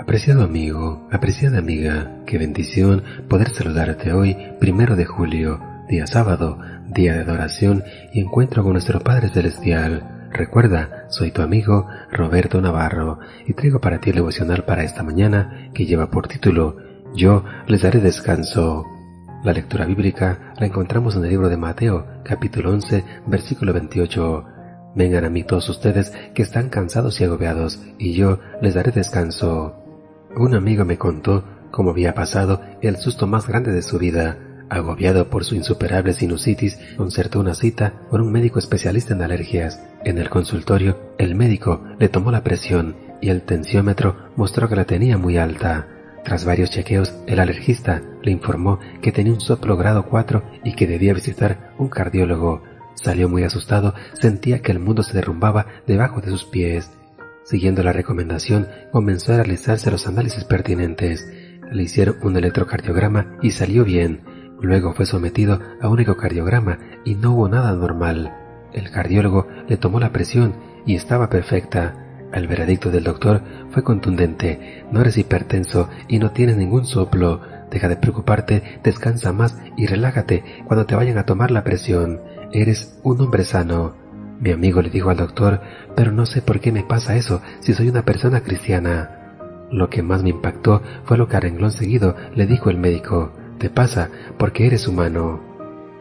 Apreciado amigo, apreciada amiga, qué bendición poder saludarte hoy, primero de julio, día sábado, día de adoración y encuentro con nuestro Padre Celestial. Recuerda, soy tu amigo Roberto Navarro y traigo para ti el devocional para esta mañana que lleva por título Yo les daré descanso. La lectura bíblica la encontramos en el libro de Mateo, capítulo 11, versículo 28. Vengan a mí todos ustedes que están cansados y agobiados, y yo les daré descanso. Un amigo me contó cómo había pasado el susto más grande de su vida. Agobiado por su insuperable sinusitis, concertó una cita con un médico especialista en alergias. En el consultorio, el médico le tomó la presión y el tensiómetro mostró que la tenía muy alta. Tras varios chequeos, el alergista le informó que tenía un soplo grado 4 y que debía visitar un cardiólogo. Salió muy asustado, sentía que el mundo se derrumbaba debajo de sus pies. Siguiendo la recomendación, comenzó a realizarse los análisis pertinentes. Le hicieron un electrocardiograma y salió bien. Luego fue sometido a un ecocardiograma y no hubo nada normal. El cardiólogo le tomó la presión y estaba perfecta. El veredicto del doctor fue contundente. No eres hipertenso y no tienes ningún soplo. Deja de preocuparte, descansa más y relájate cuando te vayan a tomar la presión. Eres un hombre sano. Mi amigo le dijo al doctor, pero no sé por qué me pasa eso si soy una persona cristiana. Lo que más me impactó fue lo que a renglón seguido le dijo el médico, te pasa porque eres humano.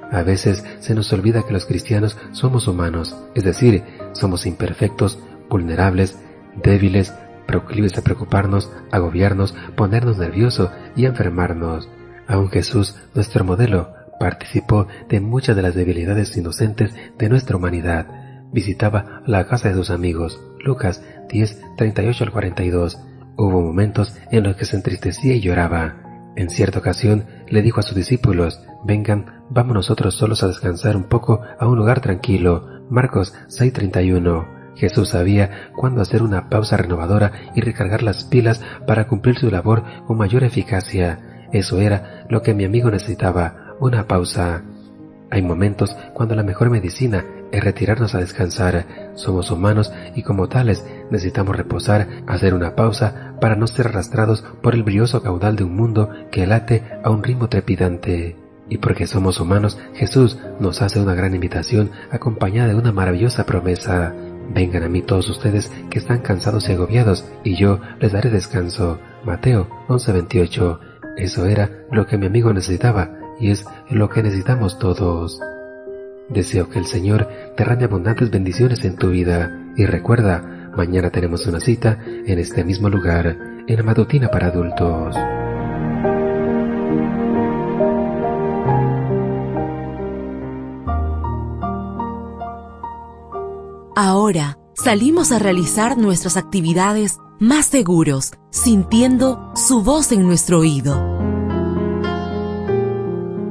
A veces se nos olvida que los cristianos somos humanos, es decir, somos imperfectos, vulnerables, débiles, proclives a preocuparnos, agobiarnos, ponernos nerviosos y enfermarnos. Aun Jesús, nuestro modelo, participó de muchas de las debilidades inocentes de nuestra humanidad visitaba la casa de sus amigos. Lucas 10, 38 al 42. Hubo momentos en los que se entristecía y lloraba. En cierta ocasión le dijo a sus discípulos, vengan, vamos nosotros solos a descansar un poco a un lugar tranquilo. Marcos 6:31. Jesús sabía cuándo hacer una pausa renovadora y recargar las pilas para cumplir su labor con mayor eficacia. Eso era lo que mi amigo necesitaba, una pausa. Hay momentos cuando la mejor medicina es retirarnos a descansar. Somos humanos y como tales necesitamos reposar, hacer una pausa para no ser arrastrados por el brioso caudal de un mundo que late a un ritmo trepidante. Y porque somos humanos, Jesús nos hace una gran invitación acompañada de una maravillosa promesa. Vengan a mí todos ustedes que están cansados y agobiados, y yo les daré descanso. Mateo 11:28. Eso era lo que mi amigo necesitaba, y es lo que necesitamos todos. Deseo que el Señor derrame abundantes bendiciones en tu vida y recuerda, mañana tenemos una cita en este mismo lugar, en la Matutina para Adultos. Ahora salimos a realizar nuestras actividades más seguros, sintiendo su voz en nuestro oído.